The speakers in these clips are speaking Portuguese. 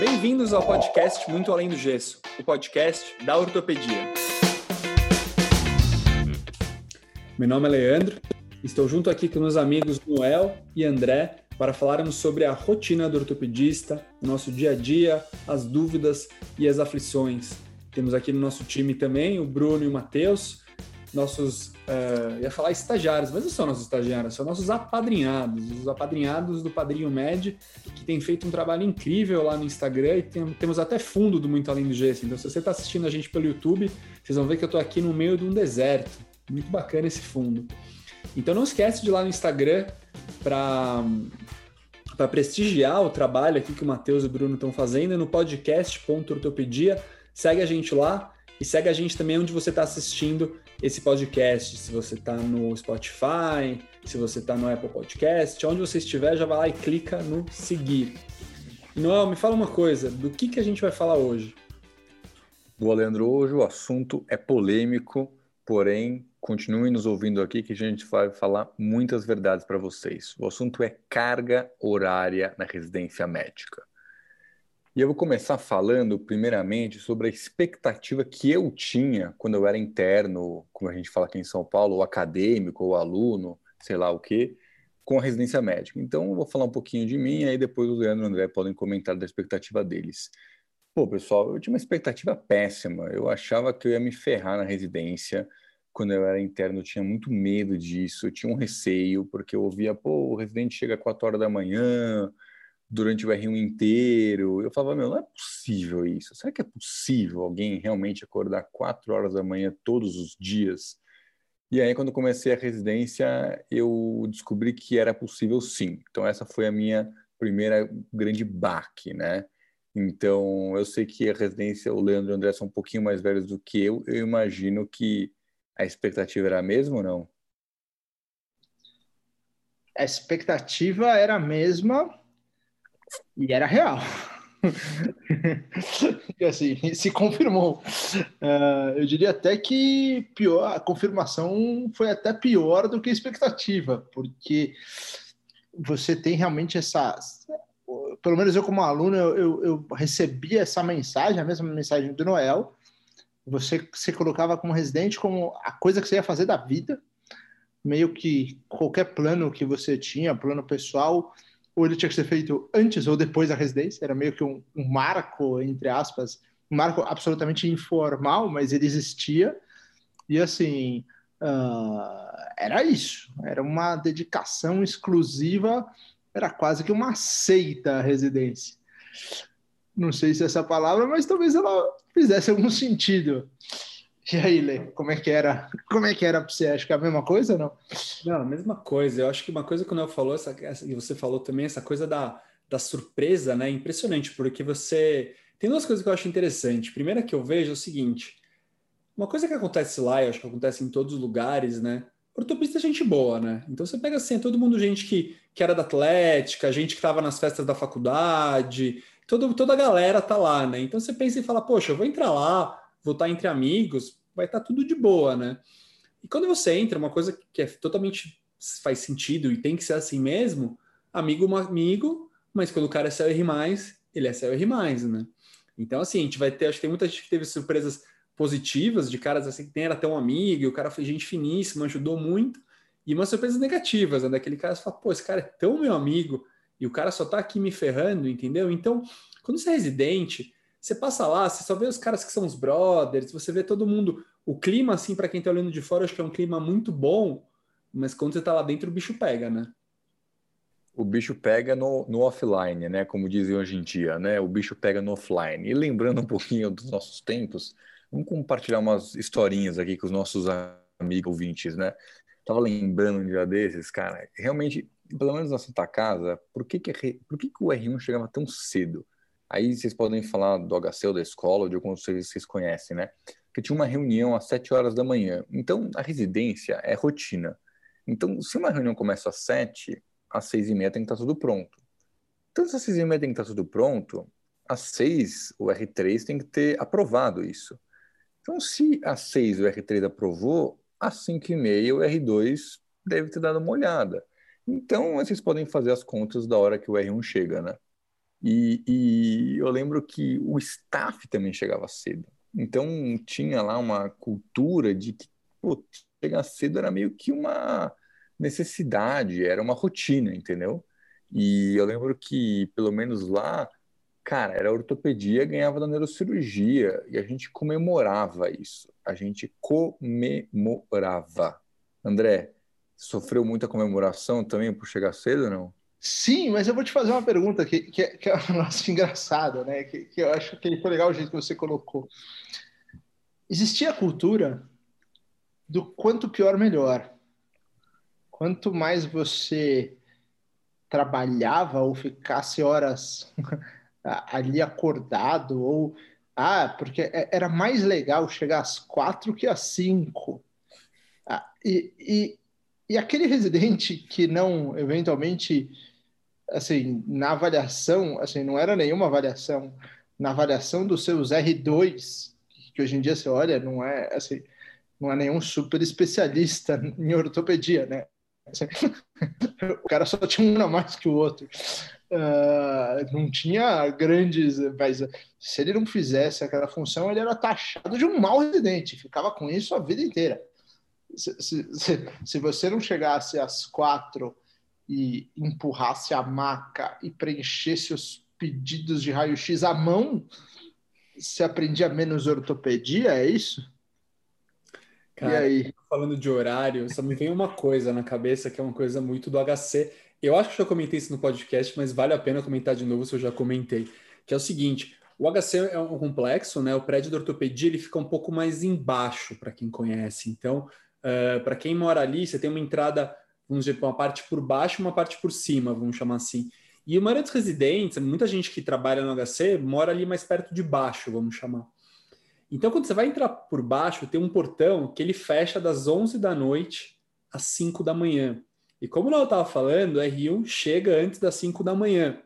Bem-vindos ao podcast Muito Além do Gesso, o podcast da ortopedia. Meu nome é Leandro, estou junto aqui com meus amigos Noel e André para falarmos sobre a rotina do ortopedista, nosso dia a dia, as dúvidas e as aflições. Temos aqui no nosso time também o Bruno e o Matheus, nossos, uh, ia falar estagiários, mas não são nossos estagiários, são nossos apadrinhados, os apadrinhados do Padrinho Med, que tem feito um trabalho incrível lá no Instagram e tem, temos até fundo do Muito Além do Gesso. Então, se você está assistindo a gente pelo YouTube, vocês vão ver que eu estou aqui no meio de um deserto. Muito bacana esse fundo. Então, não esquece de ir lá no Instagram para para prestigiar o trabalho aqui que o Matheus e o Bruno estão fazendo no podcast.ortopedia. Segue a gente lá e segue a gente também onde você está assistindo esse podcast, se você está no Spotify, se você está no Apple Podcast, onde você estiver, já vai lá e clica no seguir. Noel, me fala uma coisa, do que, que a gente vai falar hoje? Boa, Leandro, hoje o assunto é polêmico, porém, continue nos ouvindo aqui que a gente vai falar muitas verdades para vocês. O assunto é carga horária na residência médica. E eu vou começar falando, primeiramente, sobre a expectativa que eu tinha quando eu era interno, como a gente fala aqui em São Paulo, ou acadêmico, ou aluno, sei lá o quê, com a residência médica. Então, eu vou falar um pouquinho de mim, aí depois o Leandro e o André podem comentar da expectativa deles. Pô, pessoal, eu tinha uma expectativa péssima. Eu achava que eu ia me ferrar na residência. Quando eu era interno, eu tinha muito medo disso, eu tinha um receio, porque eu ouvia, pô, o residente chega às 4 horas da manhã, durante o R1 inteiro. Eu falava, meu, não é possível isso. Será que é possível alguém realmente acordar quatro horas da manhã todos os dias? E aí, quando comecei a residência, eu descobri que era possível sim. Então, essa foi a minha primeira grande baque, né? Então, eu sei que a residência, o Leandro e o André são um pouquinho mais velhos do que eu. Eu imagino que a expectativa era a mesma ou não? A expectativa era a mesma, e era real. e assim, se confirmou. Uh, eu diria até que pior, a confirmação foi até pior do que a expectativa, porque você tem realmente essa. Pelo menos eu, como aluno, eu, eu, recebi essa mensagem, a mesma mensagem do Noel. Você se colocava como residente como a coisa que você ia fazer da vida, meio que qualquer plano que você tinha, plano pessoal, ou ele tinha que ser feito antes ou depois da residência, era meio que um, um marco, entre aspas, um marco absolutamente informal, mas ele existia, e assim, uh, era isso, era uma dedicação exclusiva, era quase que uma seita a residência. Não sei se é essa palavra, mas talvez ela fizesse algum sentido. E aí, Lê, como é que era? Como é que era para você? Acho que é a mesma coisa ou não? Não, a mesma coisa. Eu acho que uma coisa que o Nel falou, essa, e você falou também, essa coisa da, da surpresa, né? Impressionante, porque você. Tem duas coisas que eu acho interessante. Primeira que eu vejo é o seguinte: uma coisa que acontece lá, eu acho que acontece em todos os lugares, né? Ortopedista é gente boa, né? Então você pega assim, todo mundo, gente que, que era da Atlética, gente que estava nas festas da faculdade, todo, toda a galera tá lá, né? Então você pensa e fala, poxa, eu vou entrar lá, vou estar entre amigos, vai estar tudo de boa, né? E quando você entra, uma coisa que é totalmente faz sentido e tem que ser assim mesmo, amigo amigo, mas quando o cara é CR+, ele é CR+, né? Então, assim, a gente vai ter, acho que tem muita gente que teve surpresas positivas de caras assim, que era até um amigo, e o cara foi gente finíssima, ajudou muito, e umas surpresas negativas, né? Daquele cara que fala, pô, esse cara é tão meu amigo, e o cara só tá aqui me ferrando, entendeu? Então, quando você é residente, você passa lá, você só vê os caras que são os brothers, você vê todo mundo. O clima, assim, para quem tá olhando de fora, acho que é um clima muito bom, mas quando você tá lá dentro, o bicho pega, né? O bicho pega no, no offline, né? Como dizem hoje em dia, né? O bicho pega no offline. E lembrando um pouquinho dos nossos tempos, vamos compartilhar umas historinhas aqui com os nossos amigos ouvintes, né? Tava lembrando um dia desses, cara, realmente, pelo menos na Santa Casa, por que, que, por que, que o R1 chegava tão cedo? Aí vocês podem falar do HC ou da escola, ou de alguns vocês, vocês conhecem, né? Que tinha uma reunião às 7 horas da manhã. Então, a residência é rotina. Então, se uma reunião começa às 7, às 6 e meia tem que estar tudo pronto. Então, se às 6 e meia tem que estar tudo pronto, às 6 o R3 tem que ter aprovado isso. Então, se às 6 o R3 aprovou, às 5 e meia o R2 deve ter dado uma olhada. Então, vocês podem fazer as contas da hora que o R1 chega, né? E, e eu lembro que o staff também chegava cedo. Então tinha lá uma cultura de que pô, chegar cedo era meio que uma necessidade, era uma rotina, entendeu? E eu lembro que, pelo menos lá, cara, era ortopedia, ganhava da neurocirurgia, e a gente comemorava isso. A gente comemorava. André, sofreu muita comemoração também por chegar cedo, não? Sim, mas eu vou te fazer uma pergunta que, que, é, que é nossa, engraçada, né? Que, que eu acho que foi legal o jeito que você colocou. Existia a cultura do quanto pior, melhor. Quanto mais você trabalhava ou ficasse horas ali acordado, ou. Ah, porque é, era mais legal chegar às quatro que às cinco. Ah, e, e, e aquele residente que não, eventualmente assim, na avaliação, assim, não era nenhuma avaliação, na avaliação dos seus R2, que hoje em dia você olha, não é assim, não é nenhum super especialista em ortopedia, né? Assim, o cara só tinha um a mais que o outro. Uh, não tinha grandes. Mas se ele não fizesse aquela função, ele era taxado de um mau residente, ficava com isso a vida inteira. Se, se, se você não chegasse às quatro e empurrasse a maca e preenchesse os pedidos de raio-x à mão, você aprendia menos ortopedia, é isso? Cara, e aí? Falando de horário, só me vem uma coisa na cabeça que é uma coisa muito do HC. Eu acho que já comentei isso no podcast, mas vale a pena comentar de novo se eu já comentei. Que é o seguinte: o HC é um complexo, né? O prédio da ortopedia ele fica um pouco mais embaixo, para quem conhece. Então, uh, eh, para quem mora ali, você tem uma entrada vamos dizer, uma parte por baixo uma parte por cima, vamos chamar assim. E o maioria dos residentes, muita gente que trabalha no HC, mora ali mais perto de baixo, vamos chamar. Então, quando você vai entrar por baixo, tem um portão que ele fecha das 11 da noite às 5 da manhã. E como eu estava falando, o R1 chega antes das 5 da manhã.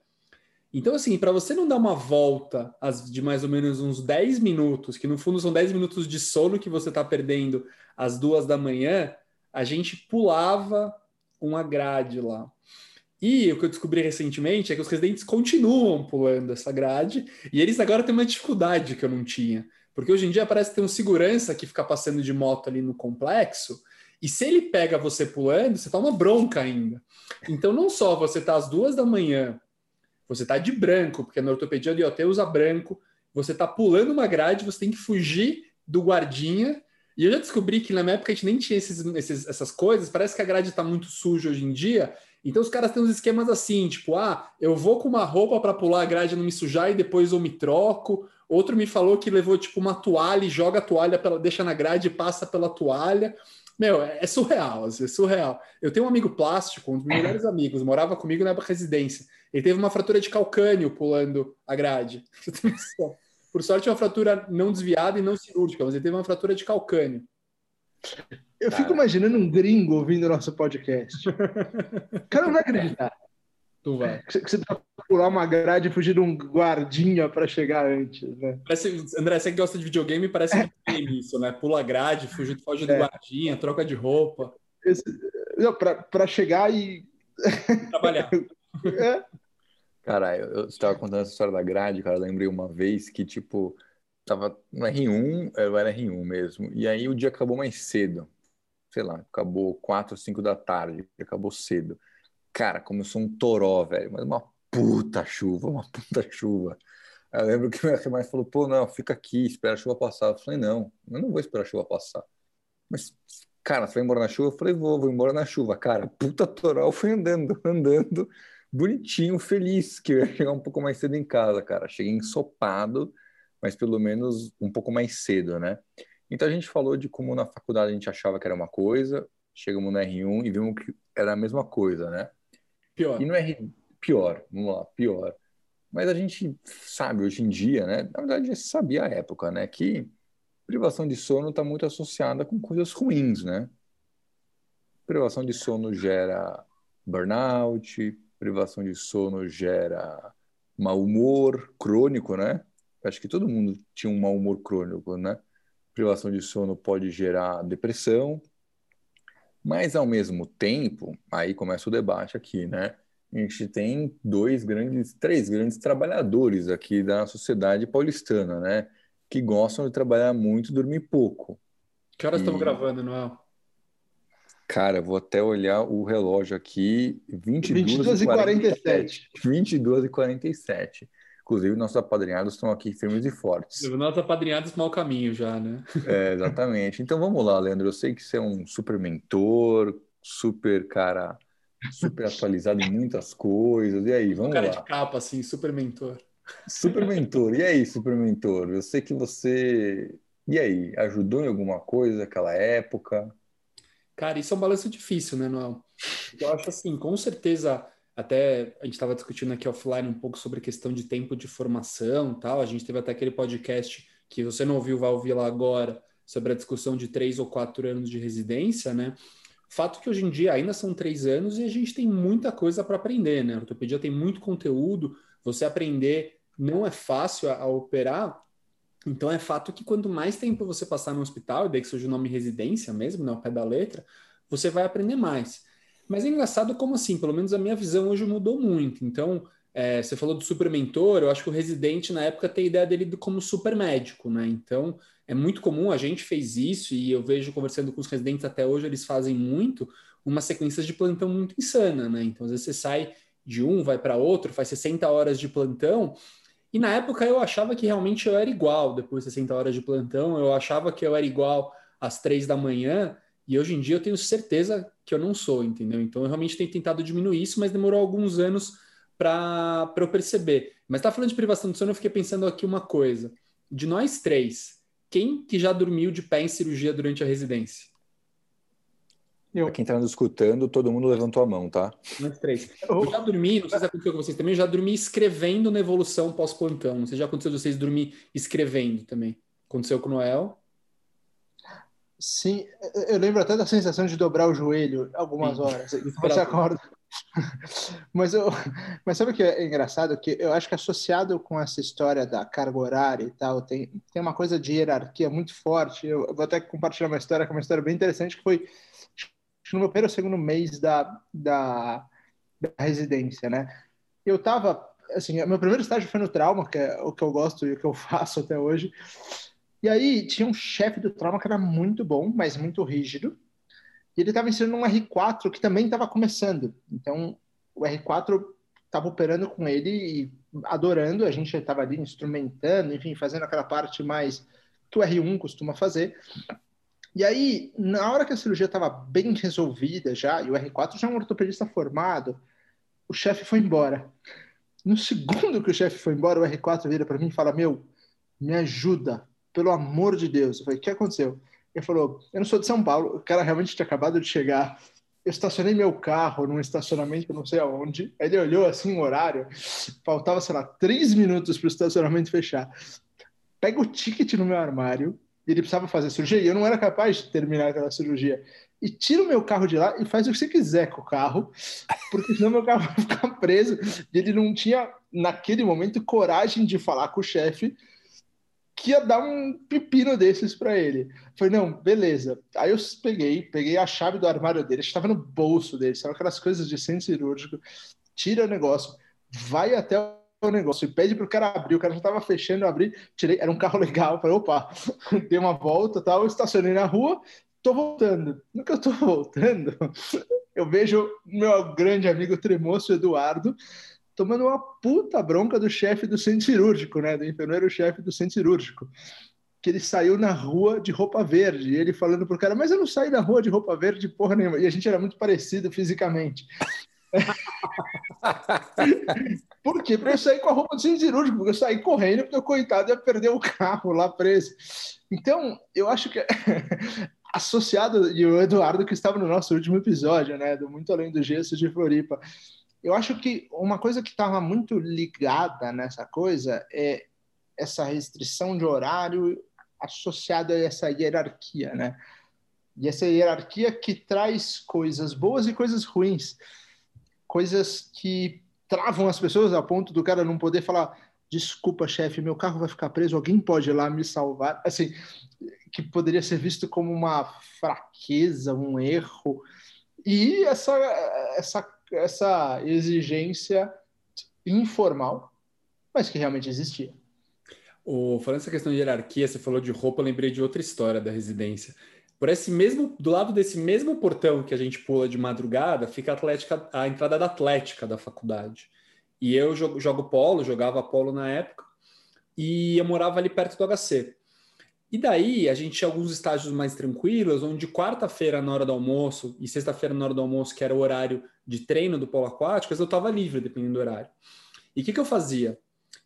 Então, assim, para você não dar uma volta de mais ou menos uns 10 minutos, que no fundo são 10 minutos de sono que você está perdendo às duas da manhã, a gente pulava uma grade lá. E o que eu descobri recentemente é que os residentes continuam pulando essa grade e eles agora têm uma dificuldade que eu não tinha. Porque hoje em dia parece que tem um segurança que fica passando de moto ali no complexo e se ele pega você pulando, você toma bronca ainda. Então não só você tá às duas da manhã, você tá de branco, porque na ortopedia de OT usa branco, você tá pulando uma grade, você tem que fugir do guardinha e eu já descobri que na minha época a gente nem tinha esses, esses, essas coisas, parece que a grade está muito suja hoje em dia. Então os caras têm uns esquemas assim, tipo, ah, eu vou com uma roupa para pular a grade e não me sujar e depois eu me troco. Outro me falou que levou tipo uma toalha e joga a toalha, pela, deixa na grade e passa pela toalha. Meu, é, é surreal, é surreal. Eu tenho um amigo plástico, um dos meus melhores amigos, morava comigo na residência. Ele teve uma fratura de calcânio pulando a grade. Por sorte, é uma fratura não desviada e não cirúrgica, mas ele teve uma fratura de calcânio. Eu Cara. fico imaginando um gringo ouvindo nosso podcast. O cara não vai acreditar. Tu vai. Que você precisa pular uma grade e fugir de um guardinha para chegar antes, né? Parece, André, você que gosta de videogame, parece é. game isso, né? Pula a grade, fuge, foge do é. guardinha, troca de roupa. Para chegar e. Trabalhar. é. Cara, eu, estava contando essa história da grade, cara, eu lembrei uma vez que, tipo, tava no R1, eu era R1 mesmo, e aí o dia acabou mais cedo, sei lá, acabou 4, 5 da tarde, acabou cedo. Cara, começou um toró, velho, mas uma puta chuva, uma puta chuva. Eu lembro que minha mais falou, pô, não, fica aqui, espera a chuva passar. Eu falei, não, eu não vou esperar a chuva passar. Mas, cara, você vai embora na chuva? Eu falei, vou, vou embora na chuva. Cara, puta toró, eu fui andando, andando, bonitinho, feliz, que eu ia chegar um pouco mais cedo em casa, cara. Cheguei ensopado, mas pelo menos um pouco mais cedo, né? Então a gente falou de como na faculdade a gente achava que era uma coisa, chegamos no R1 e vimos que era a mesma coisa, né? Pior. E no R pior, vamos lá, pior. Mas a gente sabe hoje em dia, né? Na verdade, já sabia a época, né? Que privação de sono está muito associada com coisas ruins, né? Privação de sono gera burnout, privação de sono gera mau humor crônico, né? Acho que todo mundo tinha um mau humor crônico, né? Privação de sono pode gerar depressão, mas ao mesmo tempo, aí começa o debate aqui, né? a gente tem dois grandes, três grandes trabalhadores aqui da sociedade paulistana, né? Que gostam de trabalhar muito e dormir pouco. Que horas e... estamos gravando, Noel? Cara, vou até olhar o relógio aqui, 22, e 47. 22 e 47. Inclusive, nossos apadrinhados estão aqui firmes e fortes. Nossos apadrinhados mau caminho já, né? É, exatamente. Então vamos lá, Leandro. Eu sei que você é um super mentor, super cara super atualizado em muitas coisas. E aí, vamos um cara lá. de capa, assim, super mentor. Super mentor. E aí, super mentor? Eu sei que você. E aí, ajudou em alguma coisa naquela época? Cara, isso é um balanço difícil, né, Noel? Eu acho assim, com certeza, até a gente estava discutindo aqui offline um pouco sobre a questão de tempo de formação tal. A gente teve até aquele podcast que você não ouviu, vai ouvir lá agora, sobre a discussão de três ou quatro anos de residência, né? Fato que hoje em dia ainda são três anos e a gente tem muita coisa para aprender, né? A ortopedia tem muito conteúdo, você aprender não é fácil a, a, operar, então é fato que quanto mais tempo você passar no hospital, e daí que surge o nome residência mesmo, né, ao pé da letra, você vai aprender mais. Mas é engraçado como assim, pelo menos a minha visão hoje mudou muito. Então, é, você falou do super mentor, eu acho que o residente na época tem a ideia dele como super médico, né? Então, é muito comum, a gente fez isso e eu vejo conversando com os residentes até hoje, eles fazem muito, uma sequência de plantão muito insana, né? Então, às vezes você sai de um, vai para outro, faz 60 horas de plantão, e na época eu achava que realmente eu era igual, depois de 60 horas de plantão, eu achava que eu era igual às três da manhã, e hoje em dia eu tenho certeza que eu não sou, entendeu? Então eu realmente tenho tentado diminuir isso, mas demorou alguns anos para eu perceber. Mas tá falando de privação do sono, eu fiquei pensando aqui uma coisa. De nós três, quem que já dormiu de pé em cirurgia durante a residência? Eu. Pra quem está nos escutando, todo mundo levantou a mão, tá? Nós três. Eu já dormi, não sei se aconteceu com vocês também, eu já dormi escrevendo na evolução pós-plantão. Não sei se já aconteceu de vocês dormir escrevendo também. Aconteceu com o Noel? Sim, eu lembro até da sensação de dobrar o joelho algumas Sim. horas. Você acorda. mas, eu, mas sabe o que é engraçado? Que eu acho que associado com essa história da carga horária e tal, tem, tem uma coisa de hierarquia muito forte. Eu, eu vou até compartilhar uma história, que é uma história bem interessante, que foi no meu primeiro ou segundo mês da, da, da residência, né? Eu tava, assim, meu primeiro estágio foi no trauma, que é o que eu gosto e o que eu faço até hoje. E aí tinha um chefe do trauma que era muito bom, mas muito rígido. E ele estava ensinando um R4 que também estava começando. Então, o R4 estava operando com ele e adorando. A gente estava ali instrumentando, enfim, fazendo aquela parte mais que o R1 costuma fazer. E aí, na hora que a cirurgia estava bem resolvida já, e o R4 já é um ortopedista formado, o chefe foi embora. No segundo que o chefe foi embora, o R4 vira para mim e fala: Meu, me ajuda, pelo amor de Deus. Eu falei: O que aconteceu? Ele falou: Eu não sou de São Paulo, o cara realmente tinha acabado de chegar. Eu estacionei meu carro num estacionamento, não sei aonde. Ele olhou assim o horário, faltava, sei lá, três minutos para o estacionamento fechar. Pega o ticket no meu armário, ele precisava fazer cirurgia e eu não era capaz de terminar aquela cirurgia. E tira o meu carro de lá e faz o que você quiser com o carro, porque senão meu carro vai ficar preso. E ele não tinha, naquele momento, coragem de falar com o chefe que ia dar um pepino desses para ele. Falei, não, beleza. Aí eu peguei, peguei a chave do armário dele, estava no bolso dele, são aquelas coisas de centro cirúrgico, tira o negócio, vai até o negócio e pede para o cara abrir. O cara já estava fechando, eu abri, tirei, era um carro legal. Falei, opa, dei uma volta tal, estacionei na rua, tô voltando. No que eu tô voltando, eu vejo meu grande amigo Tremoço Eduardo tomando uma puta bronca do chefe do centro cirúrgico, né? Do enfermeiro-chefe do centro cirúrgico. Que ele saiu na rua de roupa verde. E ele falando pro cara, mas eu não saí na rua de roupa verde porra nenhuma. E a gente era muito parecido fisicamente. Por quê? Porque eu saí com a roupa do cirúrgico, porque eu saí correndo, porque o coitado ia perder o carro lá preso. Então, eu acho que associado, e o Eduardo que estava no nosso último episódio, né? Do Muito Além do Gesso de Floripa eu acho que uma coisa que estava muito ligada nessa coisa é essa restrição de horário associada a essa hierarquia, né? E essa hierarquia que traz coisas boas e coisas ruins, coisas que travam as pessoas a ponto do cara não poder falar desculpa, chefe, meu carro vai ficar preso, alguém pode ir lá me salvar, assim, que poderia ser visto como uma fraqueza, um erro. E essa essa essa exigência informal, mas que realmente existia. O, falando essa questão de hierarquia, você falou de roupa, eu lembrei de outra história da residência. Por esse mesmo, do lado desse mesmo portão que a gente pula de madrugada, fica a, atlética, a entrada da Atlética da faculdade. E eu jogo, jogo polo, jogava polo na época, e eu morava ali perto do HC. E daí a gente tinha alguns estágios mais tranquilos, onde quarta-feira na hora do almoço e sexta-feira na hora do almoço, que era o horário de treino do polo aquático, eu estava livre, dependendo do horário. E o que, que eu fazia?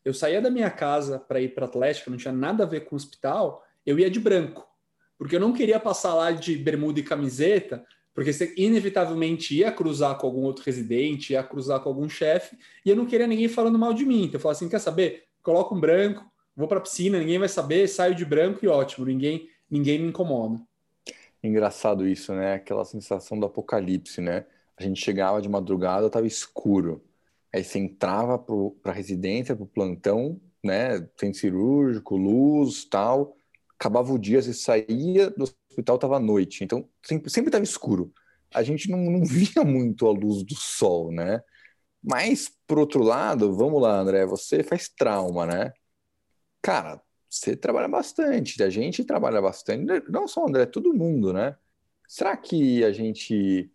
Eu saía da minha casa para ir para Atlética, não tinha nada a ver com o hospital, eu ia de branco, porque eu não queria passar lá de bermuda e camiseta, porque você inevitavelmente ia cruzar com algum outro residente, ia cruzar com algum chefe, e eu não queria ninguém falando mal de mim. Então eu falava assim: quer saber? Coloca um branco, vou para a piscina, ninguém vai saber, saio de branco e ótimo, ninguém, ninguém me incomoda. Engraçado isso, né? Aquela sensação do apocalipse, né? A gente chegava de madrugada, estava escuro. Aí você entrava para a residência, para o plantão, né? Centro cirúrgico, luz, tal. Acabava o dia, você saía do hospital, estava noite. Então sempre estava escuro. A gente não, não via muito a luz do sol, né? Mas, por outro lado, vamos lá, André, você faz trauma, né? Cara, você trabalha bastante, a gente trabalha bastante, não só André, todo mundo, né? Será que a gente.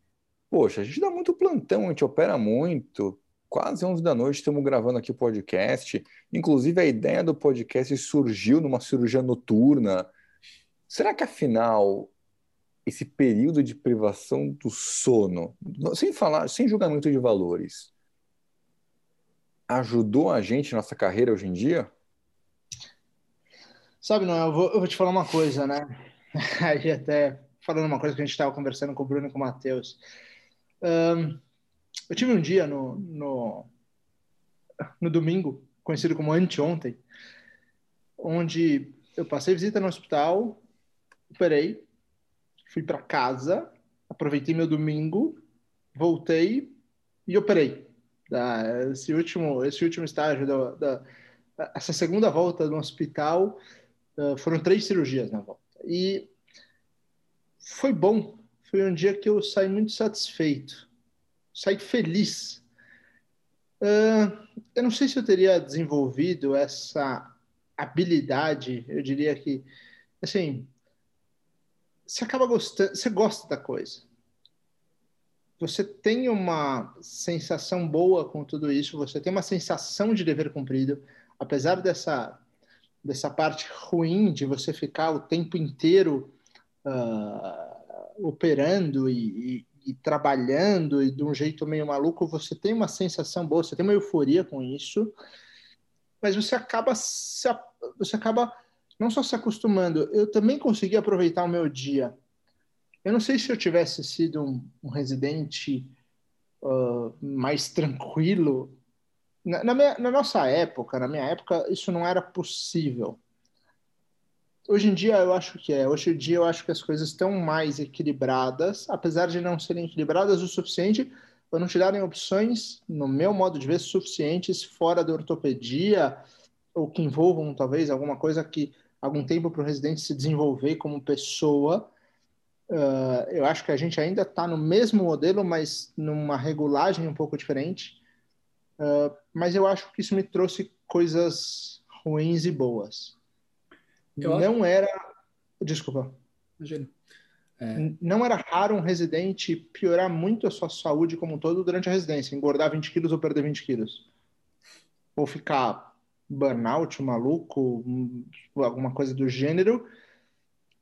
Poxa, a gente dá muito plantão, a gente opera muito, quase 11 da noite estamos gravando aqui o podcast. Inclusive, a ideia do podcast surgiu numa cirurgia noturna. Será que, afinal, esse período de privação do sono, sem falar, sem julgamento de valores, ajudou a gente nossa carreira hoje em dia? Sabe, Noel, eu vou, eu vou te falar uma coisa, né? Aí até falando uma coisa que a gente estava conversando com o Bruno e com o Matheus. Um, eu tive um dia no, no, no domingo, conhecido como anteontem, onde eu passei visita no hospital, operei, fui para casa, aproveitei meu domingo, voltei e operei. Esse último, esse último estágio da, da essa segunda volta no hospital foram três cirurgias na volta e foi bom. Foi um dia que eu saí muito satisfeito saí feliz. Uh, eu não sei se eu teria desenvolvido essa habilidade, eu diria que, assim, você acaba gostando, você gosta da coisa. Você tem uma sensação boa com tudo isso, você tem uma sensação de dever cumprido, apesar dessa, dessa parte ruim de você ficar o tempo inteiro uh, operando e, e trabalhando e de um jeito meio maluco, você tem uma sensação boa, você tem uma euforia com isso, mas você acaba se, você acaba não só se acostumando, eu também consegui aproveitar o meu dia. Eu não sei se eu tivesse sido um, um residente uh, mais tranquilo. Na, na, minha, na nossa época, na minha época, isso não era possível Hoje em dia eu acho que é. Hoje em dia eu acho que as coisas estão mais equilibradas, apesar de não serem equilibradas o suficiente para não te darem opções, no meu modo de ver, suficientes fora da ortopedia ou que envolvam talvez alguma coisa que algum tempo para o residente se desenvolver como pessoa. Uh, eu acho que a gente ainda está no mesmo modelo, mas numa regulagem um pouco diferente. Uh, mas eu acho que isso me trouxe coisas ruins e boas. Eu não acho... era. Desculpa. Imagina. É... Não era raro um residente piorar muito a sua saúde como um todo durante a residência, engordar 20 quilos ou perder 20 quilos. Ou ficar burnout, maluco, alguma coisa do gênero.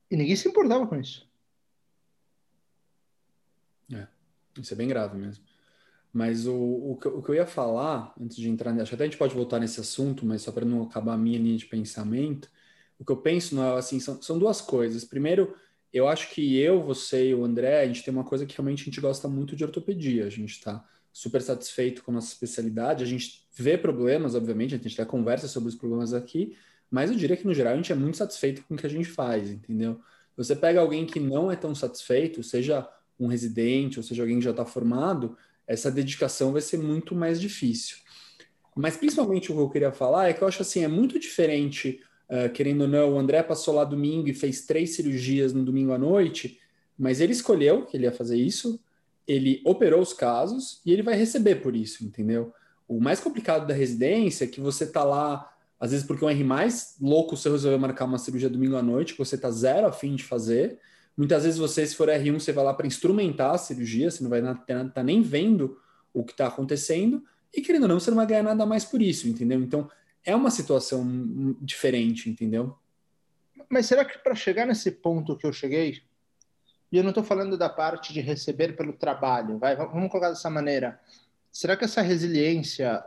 E ninguém se importava com isso. É, isso é bem grave mesmo. Mas o, o, o que eu ia falar, antes de entrar, acho que até a gente pode voltar nesse assunto, mas só para não acabar a minha linha de pensamento, o que eu penso, é assim, são, são duas coisas. Primeiro, eu acho que eu, você e o André, a gente tem uma coisa que realmente a gente gosta muito de ortopedia. A gente está super satisfeito com a nossa especialidade. A gente vê problemas, obviamente, a gente até conversa sobre os problemas aqui, mas eu diria que no geral a gente é muito satisfeito com o que a gente faz, entendeu? Você pega alguém que não é tão satisfeito, seja um residente ou seja alguém que já está formado, essa dedicação vai ser muito mais difícil. Mas principalmente o que eu queria falar é que eu acho assim, é muito diferente Uh, querendo ou não, o André passou lá domingo e fez três cirurgias no domingo à noite, mas ele escolheu que ele ia fazer isso. ele operou os casos e ele vai receber por isso, entendeu? O mais complicado da residência é que você tá lá, às vezes porque um R mais louco você resolveu marcar uma cirurgia domingo à noite, que você tá zero a fim de fazer. Muitas vezes você, se for R1, você vai lá para instrumentar a cirurgia, você não vai estar tá nem vendo o que está acontecendo, e querendo ou não, você não vai ganhar nada mais por isso, entendeu? Então, é uma situação diferente, entendeu? Mas será que para chegar nesse ponto que eu cheguei, e eu não estou falando da parte de receber pelo trabalho, vai, vamos colocar dessa maneira. Será que essa resiliência,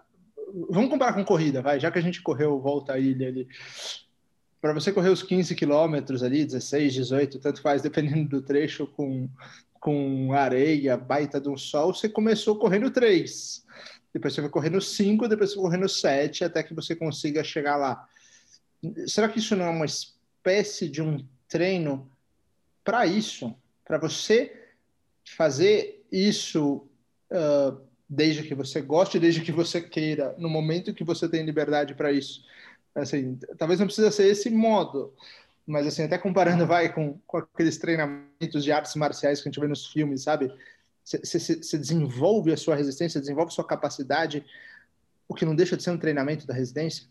vamos comparar com corrida, vai, já que a gente correu volta à ilha ali, para você correr os 15 quilômetros ali, 16, 18, tanto faz, dependendo do trecho, com, com areia, baita de um sol, você começou correndo 3, depois você vai correndo 5, depois você vai correndo 7, até que você consiga chegar lá. Será que isso não é uma espécie de um treino para isso? Para você fazer isso uh, desde que você goste, desde que você queira, no momento que você tem liberdade para isso. Assim, talvez não precisa ser esse modo, mas assim, até comparando vai com, com aqueles treinamentos de artes marciais que a gente vê nos filmes, sabe? Você desenvolve a sua resistência, desenvolve a sua capacidade, o que não deixa de ser um treinamento da resistência?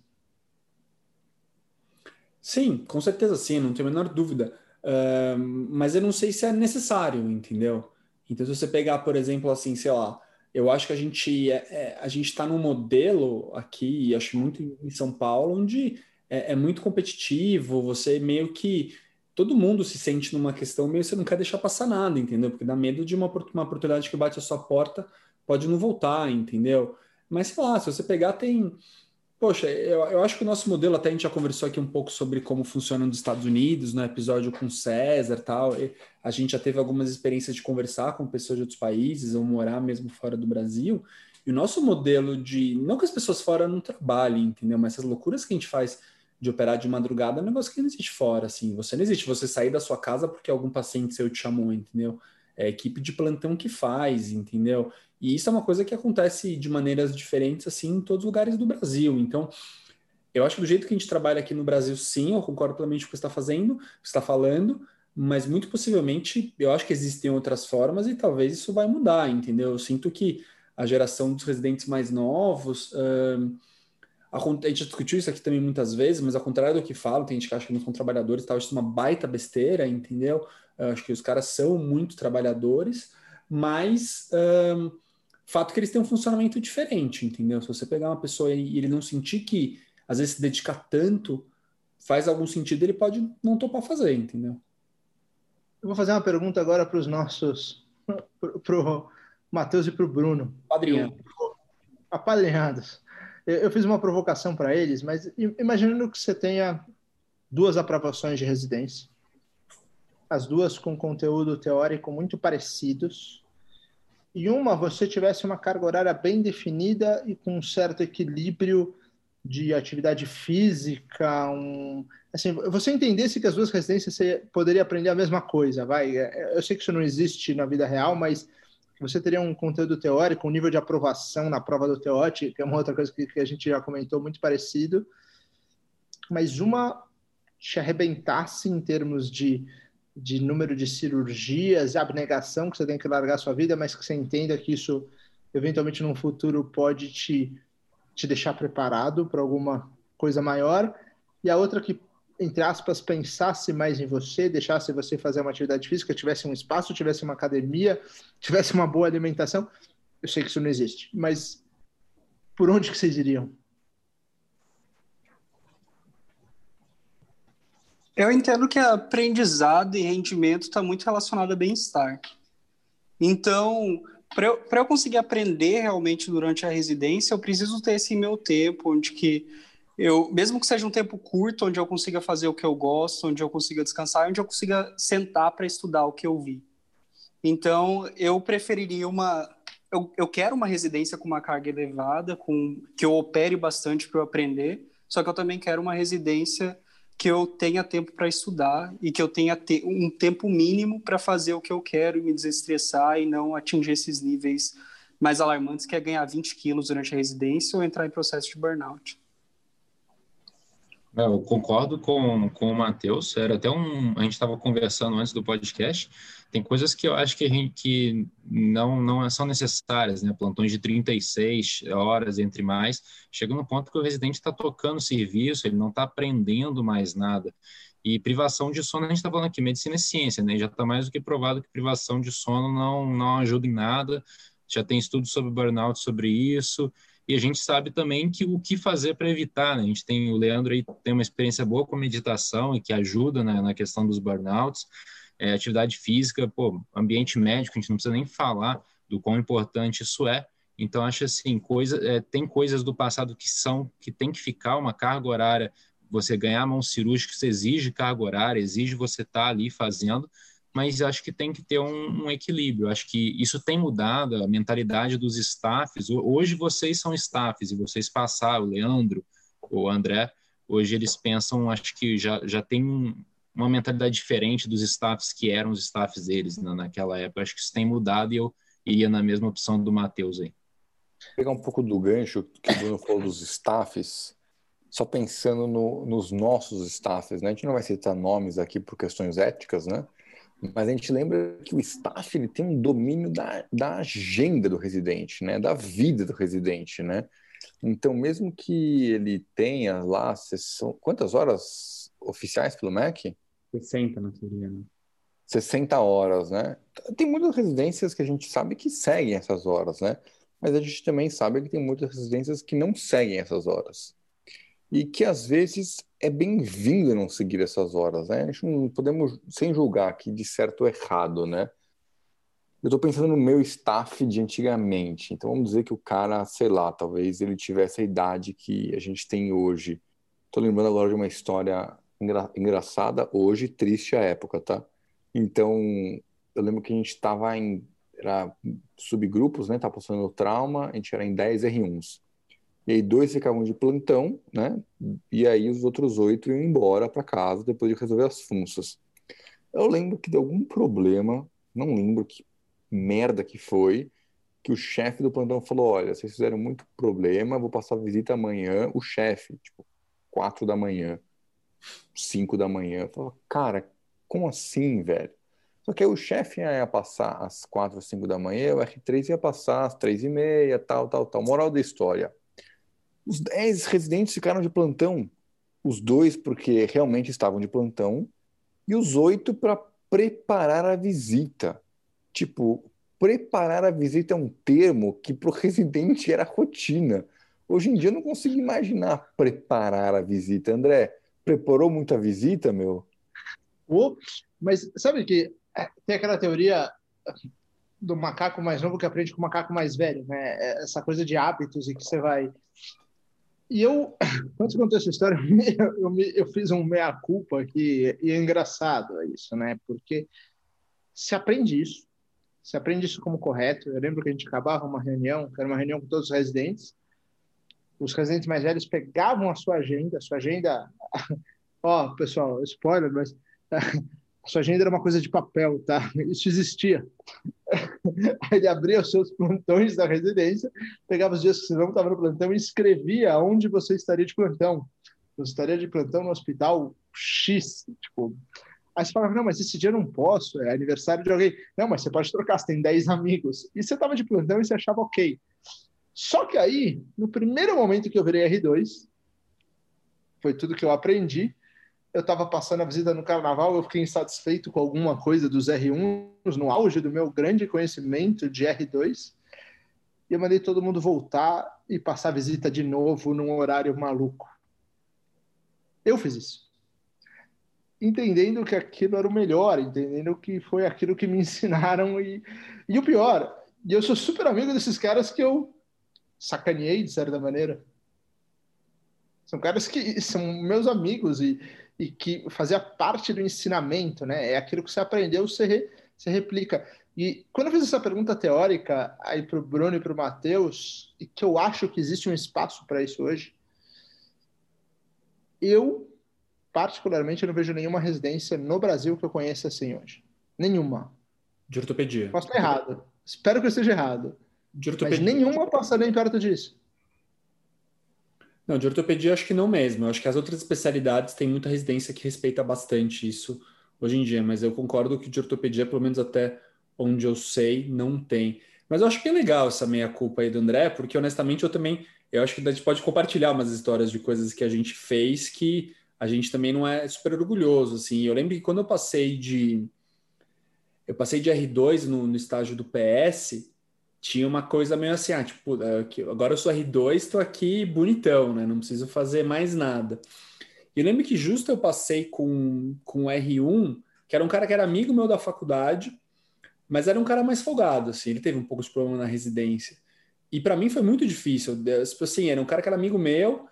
Sim, com certeza sim, não tenho a menor dúvida. Uh, mas eu não sei se é necessário, entendeu? Então, se você pegar, por exemplo, assim, sei lá, eu acho que a gente é, é, a gente está num modelo aqui, acho muito em São Paulo, onde é, é, muito competitivo, você meio que todo mundo se sente numa questão meio você não quer deixar passar nada, entendeu? Porque dá medo de uma, uma oportunidade que bate a sua porta, pode não voltar, entendeu? Mas sei lá, se você pegar, tem Poxa, eu, eu acho que o nosso modelo, até a gente já conversou aqui um pouco sobre como funciona nos Estados Unidos, no episódio com César tal. E a gente já teve algumas experiências de conversar com pessoas de outros países ou morar mesmo fora do Brasil. E o nosso modelo de. Não que as pessoas fora não trabalhem, entendeu? Mas essas loucuras que a gente faz de operar de madrugada é um negócio que não existe fora, assim. Você não existe você sair da sua casa porque algum paciente seu te chamou, entendeu? É a equipe de plantão que faz, entendeu? E isso é uma coisa que acontece de maneiras diferentes, assim, em todos os lugares do Brasil. Então, eu acho que do jeito que a gente trabalha aqui no Brasil, sim, eu concordo plenamente com o que você está fazendo, está falando, mas muito possivelmente eu acho que existem outras formas e talvez isso vai mudar, entendeu? Eu sinto que a geração dos residentes mais novos. A gente discutiu isso aqui também muitas vezes, mas ao contrário do que falo, tem gente que acha que não são trabalhadores, tal, isso é uma baita besteira, entendeu? Eu acho que os caras são muito trabalhadores, mas um, fato que eles têm um funcionamento diferente, entendeu? Se você pegar uma pessoa e ele não sentir que às vezes se dedicar tanto faz algum sentido, ele pode não topar fazer, entendeu? Eu vou fazer uma pergunta agora para os nossos, para o Matheus e para o Bruno. Padrinho. Apadrinhados. Eu fiz uma provocação para eles, mas imaginando que você tenha duas aprovações de residência, as duas com conteúdo teórico muito parecidos, e uma você tivesse uma carga horária bem definida e com um certo equilíbrio de atividade física, um, assim, você entendesse que as duas residências você poderia aprender a mesma coisa, vai? É, eu sei que isso não existe na vida real, mas você teria um conteúdo teórico, um nível de aprovação na prova do teórico, que é uma outra coisa que, que a gente já comentou, muito parecido, mas uma te arrebentasse em termos de de número de cirurgias, abnegação que você tem que largar sua vida, mas que você entenda que isso eventualmente no futuro pode te, te deixar preparado para alguma coisa maior, e a outra que, entre aspas, pensasse mais em você, deixasse você fazer uma atividade física, tivesse um espaço, tivesse uma academia, tivesse uma boa alimentação. Eu sei que isso não existe, mas por onde que vocês iriam? Eu entendo que aprendizado e rendimento está muito relacionado a bem-estar. Então, para eu, eu conseguir aprender realmente durante a residência, eu preciso ter esse meu tempo, onde que eu, mesmo que seja um tempo curto, onde eu consiga fazer o que eu gosto, onde eu consiga descansar, onde eu consiga sentar para estudar o que eu vi. Então, eu preferiria uma. Eu, eu quero uma residência com uma carga elevada, com que eu opere bastante para eu aprender, só que eu também quero uma residência que eu tenha tempo para estudar e que eu tenha te um tempo mínimo para fazer o que eu quero e me desestressar e não atingir esses níveis mais alarmantes, que é ganhar 20 quilos durante a residência ou entrar em processo de burnout. É, eu concordo com, com o Matheus. Era até um. A gente estava conversando antes do podcast. Tem coisas que eu acho que, gente, que não, não são necessárias, né? Plantões de 36 horas entre mais. Chega no ponto que o residente está tocando serviço, ele não está aprendendo mais nada. E privação de sono, a gente está falando aqui, medicina é ciência, né? Já está mais do que provado que privação de sono não, não ajuda em nada. Já tem estudos sobre burnout sobre isso. E a gente sabe também que o que fazer para evitar, né? A gente tem o Leandro aí tem uma experiência boa com meditação e que ajuda né, na questão dos burnouts. É, atividade física, pô, ambiente médico, a gente não precisa nem falar do quão importante isso é. Então, acho assim, coisa, é, tem coisas do passado que são, que tem que ficar uma carga horária você ganhar mão cirúrgica, isso exige carga horária, exige você estar tá ali fazendo, mas acho que tem que ter um, um, equilíbrio. Acho que isso tem mudado, a mentalidade dos staffs. Hoje vocês são staffs e vocês passaram, o Leandro, o André, hoje eles pensam, acho que já, já tem uma mentalidade diferente dos staffs que eram os staffs deles né, naquela época. Acho que isso tem mudado e eu iria na mesma opção do Matheus aí. Vou pegar um pouco do gancho que o Bruno falou dos staffs, só pensando no, nos nossos staffs, né? A gente não vai citar nomes aqui por questões éticas, né? Mas a gente lembra que o staff ele tem um domínio da, da agenda do residente, né? Da vida do residente, né? Então, mesmo que ele tenha lá sessão, quantas horas oficiais pelo MEC? 60 na teoria, né? 60 horas, né? Tem muitas residências que a gente sabe que seguem essas horas, né? Mas a gente também sabe que tem muitas residências que não seguem essas horas e que às vezes é bem-vindo não seguir essas horas, né? A gente não podemos, sem julgar aqui de certo ou errado, né? Eu estou pensando no meu staff de antigamente. Então vamos dizer que o cara, sei lá, talvez ele tivesse a idade que a gente tem hoje. Estou lembrando agora de uma história engra engraçada hoje, triste a época, tá? Então eu lembro que a gente estava em era subgrupos, né? Tava passando trauma, a gente era em 10 R1s. E aí dois ficavam de plantão, né? E aí os outros oito iam embora para casa depois de resolver as funções. Eu lembro que deu algum problema, não lembro que merda que foi, que o chefe do plantão falou: olha, vocês fizeram muito problema, vou passar visita amanhã. O chefe, tipo, quatro da manhã, cinco da manhã. Eu falei, cara, como assim, velho? Só que aí o chefe ia passar às quatro, cinco da manhã, o R3 ia passar às três e meia, tal, tal, tal. Moral da história os 10 residentes ficaram de plantão. Os dois porque realmente estavam de plantão e os oito para preparar a visita. Tipo, preparar a visita é um termo que para o residente era rotina. Hoje em dia eu não consigo imaginar preparar a visita. André, preparou muita visita, meu? Oh, mas sabe que é, tem aquela teoria do macaco mais novo que aprende com o macaco mais velho, né? É, essa coisa de hábitos e que você vai e eu, quando contou essa história, eu, eu, eu fiz um meia-culpa aqui, e é engraçado isso, né? Porque se aprende isso, se aprende isso como correto. Eu lembro que a gente acabava uma reunião, que era uma reunião com todos os residentes, os residentes mais velhos pegavam a sua agenda, a sua agenda, ó, pessoal, spoiler, mas sua agenda era uma coisa de papel, tá? Isso existia. Ele abria os seus plantões da residência, pegava os dias que você não estava no plantão e escrevia onde você estaria de plantão. Você estaria de plantão no hospital X, tipo... Aí você falava, não, mas esse dia eu não posso, é aniversário de alguém. Não, mas você pode trocar, você tem 10 amigos. E você estava de plantão e você achava ok. Só que aí, no primeiro momento que eu virei R2, foi tudo que eu aprendi, eu estava passando a visita no carnaval, eu fiquei insatisfeito com alguma coisa dos R1s, no auge do meu grande conhecimento de R2, e eu mandei todo mundo voltar e passar a visita de novo num horário maluco. Eu fiz isso. Entendendo que aquilo era o melhor, entendendo que foi aquilo que me ensinaram. E, e o pior, e eu sou super amigo desses caras que eu sacaneei, de certa maneira. São caras que são meus amigos e, e que fazia parte do ensinamento, né? É aquilo que você aprendeu, você, re, você replica. E quando eu fiz essa pergunta teórica aí para o Bruno e para o Matheus, e que eu acho que existe um espaço para isso hoje, eu, particularmente, não vejo nenhuma residência no Brasil que eu conheça assim hoje. Nenhuma. De ortopedia. Posso estar errado. Espero que eu esteja errado. De ortopedia. Mas nenhuma passa nem perto disso. Não, de ortopedia acho que não mesmo. Eu acho que as outras especialidades têm muita residência que respeita bastante isso hoje em dia, mas eu concordo que de ortopedia, pelo menos até onde eu sei, não tem. Mas eu acho que é legal essa meia-culpa aí do André, porque honestamente eu também, eu acho que a gente pode compartilhar umas histórias de coisas que a gente fez que a gente também não é super orgulhoso, assim. Eu lembro que quando eu passei de eu passei de R2 no, no estágio do PS, tinha uma coisa meio assim, ah, tipo, é, agora eu sou R2, estou aqui bonitão, né? Não preciso fazer mais nada. E eu lembro que justo eu passei com, com R1, que era um cara que era amigo meu da faculdade, mas era um cara mais folgado, assim, ele teve um pouco de problema na residência. E para mim foi muito difícil, tipo assim, era um cara que era amigo meu,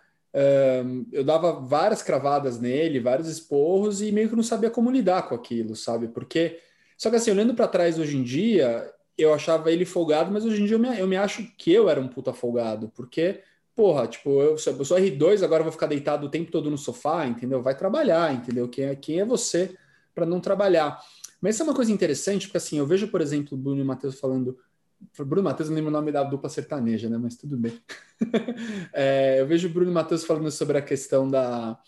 eu dava várias cravadas nele, vários esporros, e meio que não sabia como lidar com aquilo, sabe? Porque, só que assim, olhando para trás hoje em dia, eu achava ele folgado, mas hoje em dia eu me, eu me acho que eu era um puta folgado, porque, porra, tipo, eu, eu sou R2, agora vou ficar deitado o tempo todo no sofá, entendeu? Vai trabalhar, entendeu? Quem é, quem é você para não trabalhar? Mas isso é uma coisa interessante, porque assim, eu vejo, por exemplo, o Bruno e o Matheus falando. Bruno Matheus não lembro o nome da dupla sertaneja, né? Mas tudo bem. é, eu vejo o Bruno e o Matheus falando sobre a questão da,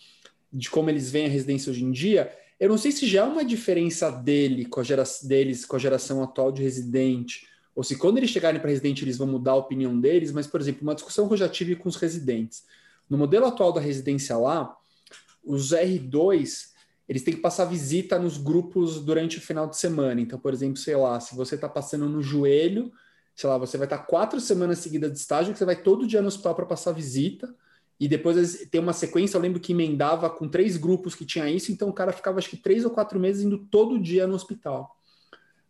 de como eles veem a residência hoje em dia. Eu não sei se já é uma diferença dele com a gera, deles com a geração atual de residente, ou se quando eles chegarem para residente eles vão mudar a opinião deles, mas, por exemplo, uma discussão que eu já tive com os residentes. No modelo atual da residência lá, os R2 eles têm que passar visita nos grupos durante o final de semana. Então, por exemplo, sei lá, se você está passando no joelho, sei lá, você vai estar tá quatro semanas seguidas de estágio, que você vai todo dia no hospital para passar visita e depois tem uma sequência, eu lembro que emendava com três grupos que tinha isso, então o cara ficava acho que três ou quatro meses indo todo dia no hospital.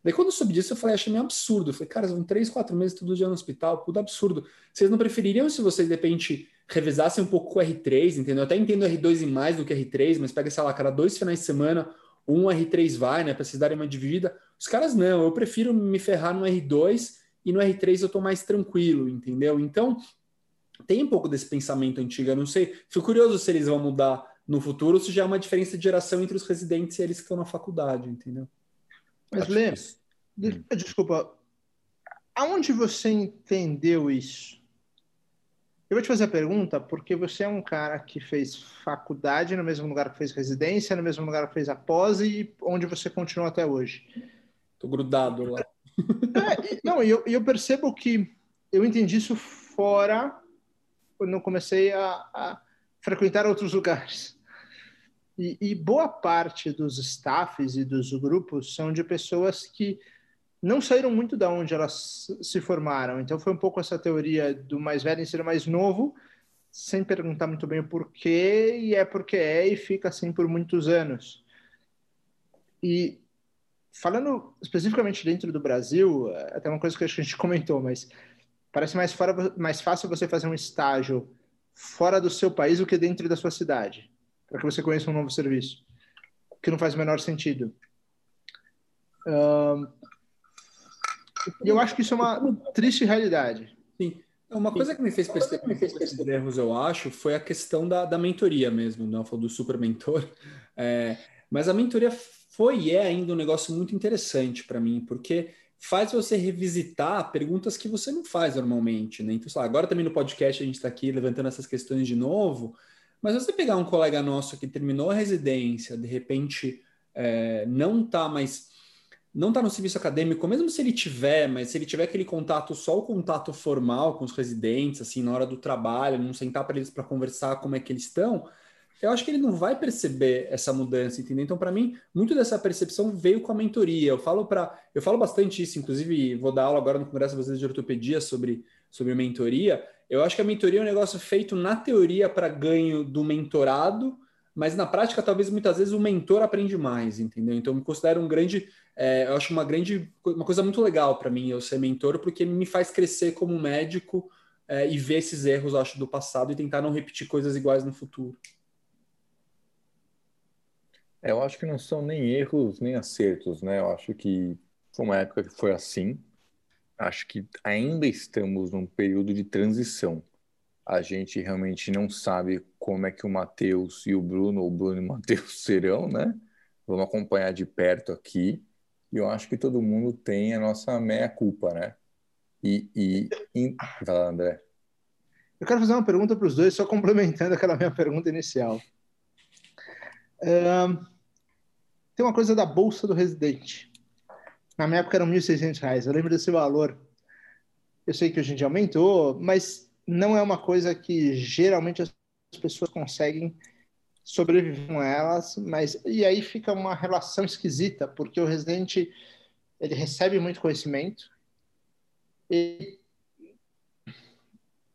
Daí quando eu soube disso, eu falei, achei meio absurdo. Eu falei, cara, vão três, quatro meses todo dia no hospital, tudo absurdo. Vocês não prefeririam se vocês, de repente, revisassem um pouco com o R3, entendeu? Eu até entendo R2 e mais do que R3, mas pega, sei lá, cara, dois finais de semana, um R3 vai, né, para vocês darem uma dividida. Os caras não, eu prefiro me ferrar no R2 e no R3 eu tô mais tranquilo, entendeu? Então, tem um pouco desse pensamento antigo. Eu não sei, fico curioso se eles vão mudar no futuro, se já é uma diferença de geração entre os residentes e eles que estão na faculdade, entendeu? Mas, Lê, hum. desculpa, aonde você entendeu isso? Eu vou te fazer a pergunta porque você é um cara que fez faculdade no mesmo lugar que fez residência, no mesmo lugar que fez a pós e onde você continua até hoje. Tô grudado lá. É, não, e eu, eu percebo que eu entendi isso fora quando eu comecei a, a frequentar outros lugares. E, e, boa parte dos staffs e dos grupos são de pessoas que não saíram muito da onde elas se formaram. Então foi um pouco essa teoria do mais velho em ser mais novo, sem perguntar muito bem o porquê, e é porque é e fica assim por muitos anos. E falando especificamente dentro do Brasil, até uma coisa que a gente comentou, mas Parece mais, fora, mais fácil você fazer um estágio fora do seu país do que dentro da sua cidade, para que você conheça um novo serviço, que não faz o menor sentido. E eu acho que isso é uma triste realidade. Sim. Uma coisa que me fez perceber, me fez perceber erros, eu acho, foi a questão da, da mentoria mesmo, não né? falou do super mentor, é, mas a mentoria foi e é ainda um negócio muito interessante para mim, porque faz você revisitar perguntas que você não faz normalmente, né? Então, agora também no podcast a gente está aqui levantando essas questões de novo, mas você pegar um colega nosso que terminou a residência, de repente é, não está mais não está no serviço acadêmico, mesmo se ele tiver, mas se ele tiver aquele contato, só o contato formal com os residentes, assim, na hora do trabalho, não sentar para eles para conversar como é que eles estão, eu acho que ele não vai perceber essa mudança, entendeu? Então, para mim, muito dessa percepção veio com a mentoria. Eu falo para, eu falo bastante isso, inclusive vou dar aula agora no Congresso Brasileiro de Ortopedia sobre sobre mentoria. Eu acho que a mentoria é um negócio feito na teoria para ganho do mentorado, mas na prática talvez muitas vezes o mentor aprende mais, entendeu? Então, eu me considero um grande, é, eu acho uma grande, uma coisa muito legal para mim eu ser mentor, porque me faz crescer como médico é, e ver esses erros, acho, do passado e tentar não repetir coisas iguais no futuro. É, eu acho que não são nem erros nem acertos, né? Eu acho que foi uma época que foi assim. Acho que ainda estamos num período de transição. A gente realmente não sabe como é que o Matheus e o Bruno, ou o Bruno e o Matheus serão, né? Vamos acompanhar de perto aqui. E eu acho que todo mundo tem a nossa meia-culpa, né? E, e, e... Vai lá, André. Eu quero fazer uma pergunta para os dois, só complementando aquela minha pergunta inicial. Tem uma coisa da bolsa do residente. Na minha época eram R$ 1.600. Eu lembro desse valor. Eu sei que hoje em dia aumentou, mas não é uma coisa que geralmente as pessoas conseguem sobreviver com elas, mas e aí fica uma relação esquisita, porque o residente ele recebe muito conhecimento, ele,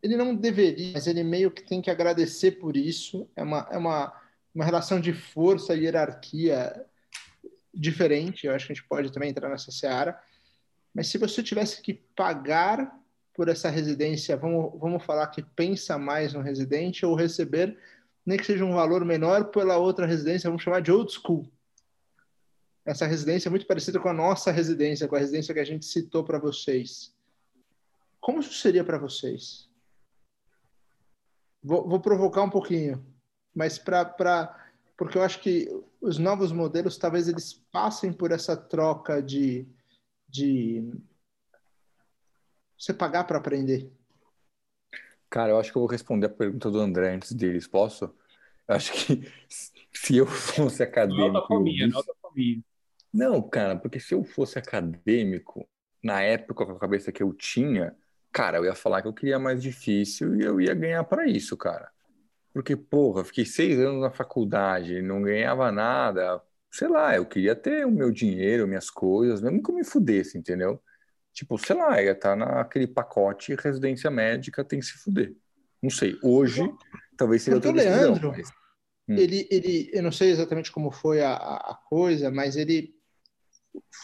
ele não deveria, mas ele meio que tem que agradecer por isso, é uma, é uma, uma relação de força e hierarquia diferente, eu acho que a gente pode também entrar nessa seara, mas se você tivesse que pagar por essa residência, vamos, vamos falar que pensa mais no residente ou receber, nem que seja um valor menor pela outra residência, vamos chamar de old school. Essa residência é muito parecida com a nossa residência, com a residência que a gente citou para vocês. Como isso seria para vocês? Vou, vou, provocar um pouquinho, mas para porque eu acho que os novos modelos talvez eles passem por essa troca de, de você pagar para aprender? Cara, eu acho que eu vou responder a pergunta do André antes deles, posso? Eu acho que se eu fosse acadêmico. Nota família, nota família. Não, cara, porque se eu fosse acadêmico, na época com a cabeça que eu tinha, cara, eu ia falar que eu queria mais difícil e eu ia ganhar para isso, cara. Porque, porra, fiquei seis anos na faculdade, não ganhava nada. Sei lá, eu queria ter o meu dinheiro, minhas coisas, mesmo que eu me fudesse, entendeu? Tipo, sei lá, ia estar tá naquele pacote residência médica tem que se fuder. Não sei. Hoje, talvez seja outra decisão. Leandro, mas... hum. ele, ele, eu não sei exatamente como foi a, a coisa, mas ele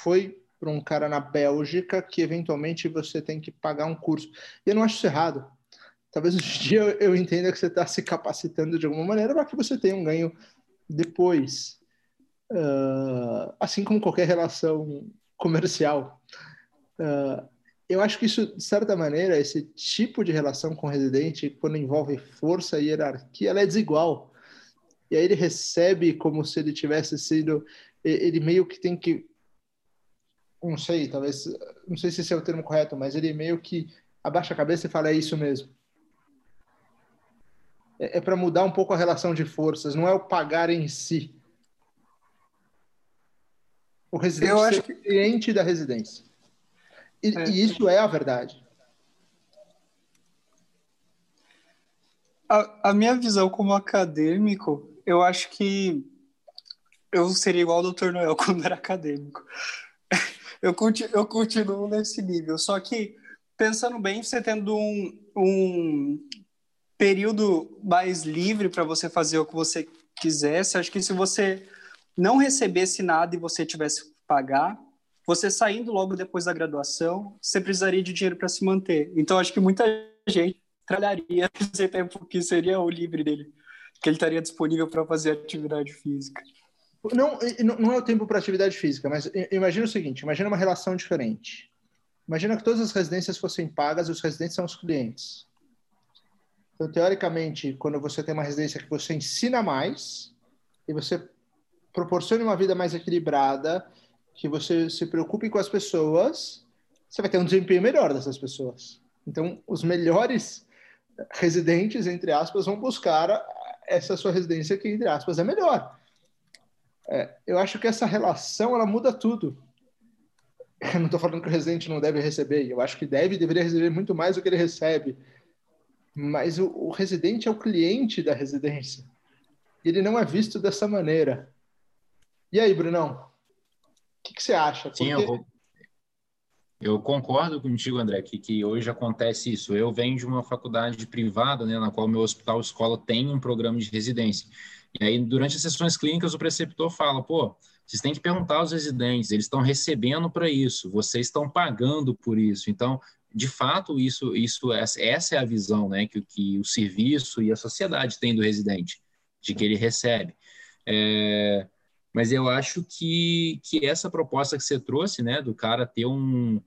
foi para um cara na Bélgica que eventualmente você tem que pagar um curso. E eu não acho isso errado. Talvez hoje em dia eu, entenda que você está se capacitando de alguma maneira para que você tenha um ganho depois. Uh, assim como qualquer relação comercial. Uh, eu acho que isso, de certa maneira, esse tipo de relação com o residente, quando envolve força e hierarquia, ela é desigual. E aí ele recebe como se ele tivesse sido. Ele meio que tem que. Não sei, talvez. Não sei se esse é o termo correto, mas ele meio que abaixa a cabeça e fala: é isso mesmo. É, é para mudar um pouco a relação de forças, não é o pagar em si. O residente eu acho que... cliente da residência. E, é. e isso é a verdade. A, a, minha visão como acadêmico, eu acho que eu seria igual ao Dr. Noel quando era acadêmico. Eu, continuo, eu continuo nesse nível. Só que, pensando bem, você tendo um, um período mais livre para você fazer o que você quisesse, acho que se você não recebesse nada e você tivesse que pagar, você saindo logo depois da graduação, você precisaria de dinheiro para se manter. Então, acho que muita gente trabalharia esse tempo que seria o livre dele, que ele estaria disponível para fazer atividade física. Não, não é o tempo para atividade física, mas imagina o seguinte: imagina uma relação diferente. Imagina que todas as residências fossem pagas e os residentes são os clientes. Então, teoricamente, quando você tem uma residência que você ensina mais e você proporciona uma vida mais equilibrada que você se preocupe com as pessoas, você vai ter um desempenho melhor dessas pessoas. Então, os melhores residentes, entre aspas, vão buscar essa sua residência que, entre aspas, é melhor. É, eu acho que essa relação, ela muda tudo. Eu não estou falando que o residente não deve receber, eu acho que deve e deveria receber muito mais do que ele recebe. Mas o, o residente é o cliente da residência. Ele não é visto dessa maneira. E aí, Brunão? que, que você acha? Porque... Sim, eu, eu, concordo contigo, André, que, que hoje acontece isso. Eu venho de uma faculdade privada, né, na qual meu hospital escola tem um programa de residência. E aí, durante as sessões clínicas, o preceptor fala: pô, vocês têm que perguntar aos residentes, eles estão recebendo para isso, vocês estão pagando por isso. Então, de fato, isso, isso essa é a visão né, que, que o serviço e a sociedade tem do residente, de que ele recebe. É, mas eu acho que, que essa proposta que você trouxe, né, do cara ter um,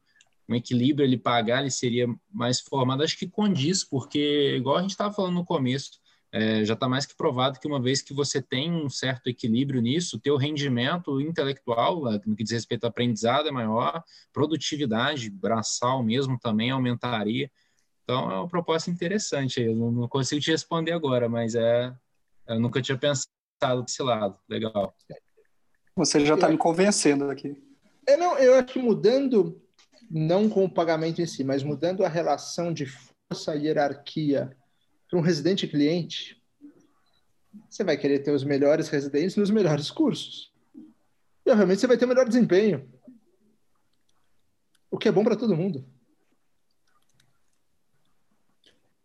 um equilíbrio, ele pagar, ele seria mais formado, acho que condiz, porque, igual a gente estava falando no começo, é, já está mais que provado que uma vez que você tem um certo equilíbrio nisso, teu rendimento intelectual, no que diz respeito ao aprendizado, é maior, produtividade braçal mesmo também aumentaria. Então é uma proposta interessante. Eu não, não consigo te responder agora, mas é, eu nunca tinha pensado desse lado. Legal. Você já está me convencendo aqui. É, não, eu acho que mudando, não com o pagamento em si, mas mudando a relação de força e hierarquia para um residente cliente, você vai querer ter os melhores residentes nos melhores cursos. E, obviamente, você vai ter o melhor desempenho. O que é bom para todo mundo.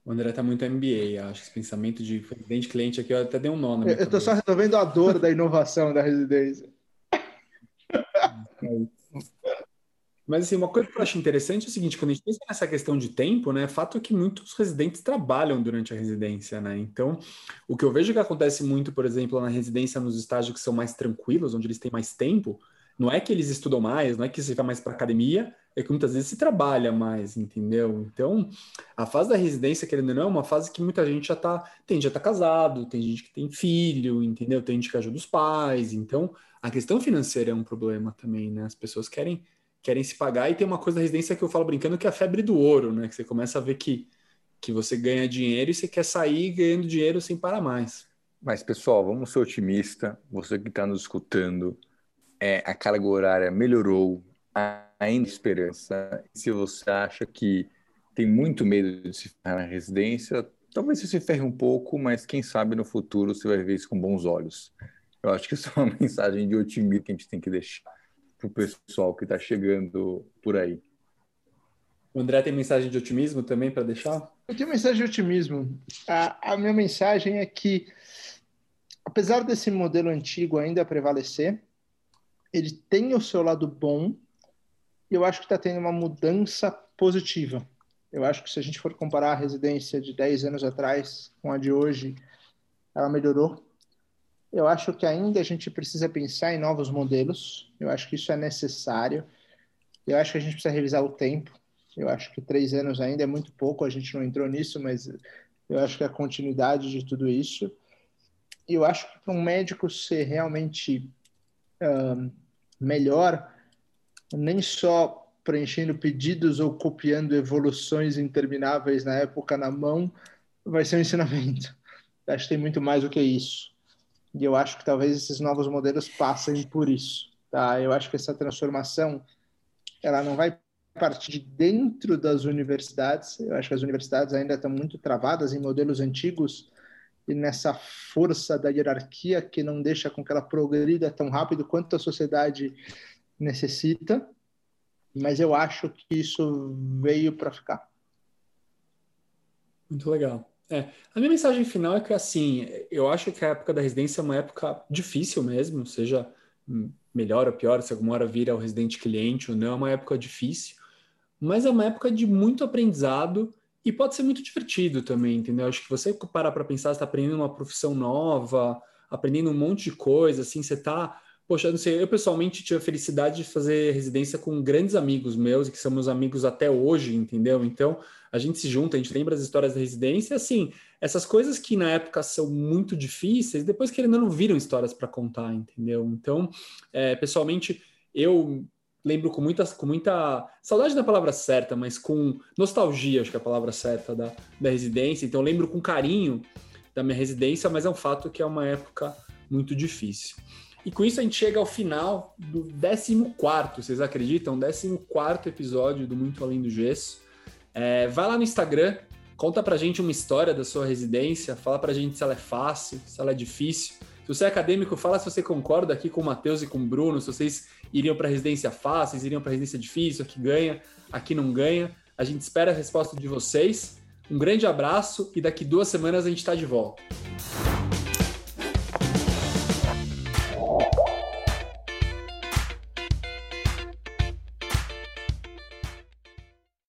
O André está muito MBA, acho. Esse pensamento de residente cliente aqui, eu até dei um nome. Eu estou só resolvendo a dor da inovação da residência. Mas assim, uma coisa que eu acho interessante é o seguinte, quando a gente pensa nessa questão de tempo, né, fato é que muitos residentes trabalham durante a residência, né? Então, o que eu vejo que acontece muito, por exemplo, na residência nos estágios que são mais tranquilos, onde eles têm mais tempo, não é que eles estudam mais, não é que você vai mais para academia, é que muitas vezes se trabalha mais, entendeu? Então, a fase da residência, querendo ou não, é uma fase que muita gente já tá, tem já tá casado, tem gente que tem filho, entendeu? Tem gente que ajuda os pais, então a questão financeira é um problema também, né? As pessoas querem querem se pagar e tem uma coisa da residência que eu falo brincando que é a febre do ouro, né? Que você começa a ver que que você ganha dinheiro e você quer sair ganhando dinheiro sem parar mais. Mas pessoal, vamos ser otimista. Você que está nos escutando, é, a carga horária melhorou, ainda esperança. Se você acha que tem muito medo de se ficar na residência, talvez você se ferre um pouco, mas quem sabe no futuro você vai ver isso com bons olhos. Eu acho que isso é uma mensagem de otimismo que a gente tem que deixar para o pessoal que está chegando por aí. O André tem mensagem de otimismo também para deixar? Eu tenho mensagem de otimismo. A, a minha mensagem é que, apesar desse modelo antigo ainda prevalecer, ele tem o seu lado bom e eu acho que está tendo uma mudança positiva. Eu acho que se a gente for comparar a residência de 10 anos atrás com a de hoje, ela melhorou. Eu acho que ainda a gente precisa pensar em novos modelos. Eu acho que isso é necessário. Eu acho que a gente precisa revisar o tempo. Eu acho que três anos ainda é muito pouco. A gente não entrou nisso, mas eu acho que a continuidade de tudo isso. E eu acho que para um médico ser realmente uh, melhor, nem só preenchendo pedidos ou copiando evoluções intermináveis na época na mão, vai ser um ensinamento. Acho que tem muito mais do que isso. E eu acho que talvez esses novos modelos passem por isso. Tá? Eu acho que essa transformação ela não vai partir de dentro das universidades. Eu acho que as universidades ainda estão muito travadas em modelos antigos e nessa força da hierarquia que não deixa com que ela progrida tão rápido quanto a sociedade necessita, mas eu acho que isso veio para ficar. Muito legal. É, a minha mensagem final é que, assim, eu acho que a época da residência é uma época difícil mesmo, seja melhor ou pior, se alguma hora vira o residente cliente ou não, é uma época difícil, mas é uma época de muito aprendizado e pode ser muito divertido também, entendeu? Acho que você parar para pensar, está aprendendo uma profissão nova, aprendendo um monte de coisa, assim, você está. Poxa, não sei, eu pessoalmente tive a felicidade de fazer residência com grandes amigos meus, que são meus amigos até hoje, entendeu? Então, a gente se junta, a gente lembra as histórias da residência, assim, essas coisas que na época são muito difíceis, depois que ainda não viram histórias para contar, entendeu? Então, é, pessoalmente, eu lembro com muita, com muita saudade da palavra certa, mas com nostalgia, acho que é a palavra certa da, da residência. Então, lembro com carinho da minha residência, mas é um fato que é uma época muito difícil. E com isso a gente chega ao final do 14, vocês acreditam? 14 episódio do Muito Além do Gesso. É, vai lá no Instagram, conta pra gente uma história da sua residência, fala pra gente se ela é fácil, se ela é difícil. Se você é acadêmico, fala se você concorda aqui com o Matheus e com o Bruno, se vocês iriam para residência fácil, iriam para residência difícil, aqui ganha, aqui não ganha. A gente espera a resposta de vocês. Um grande abraço e daqui duas semanas a gente está de volta.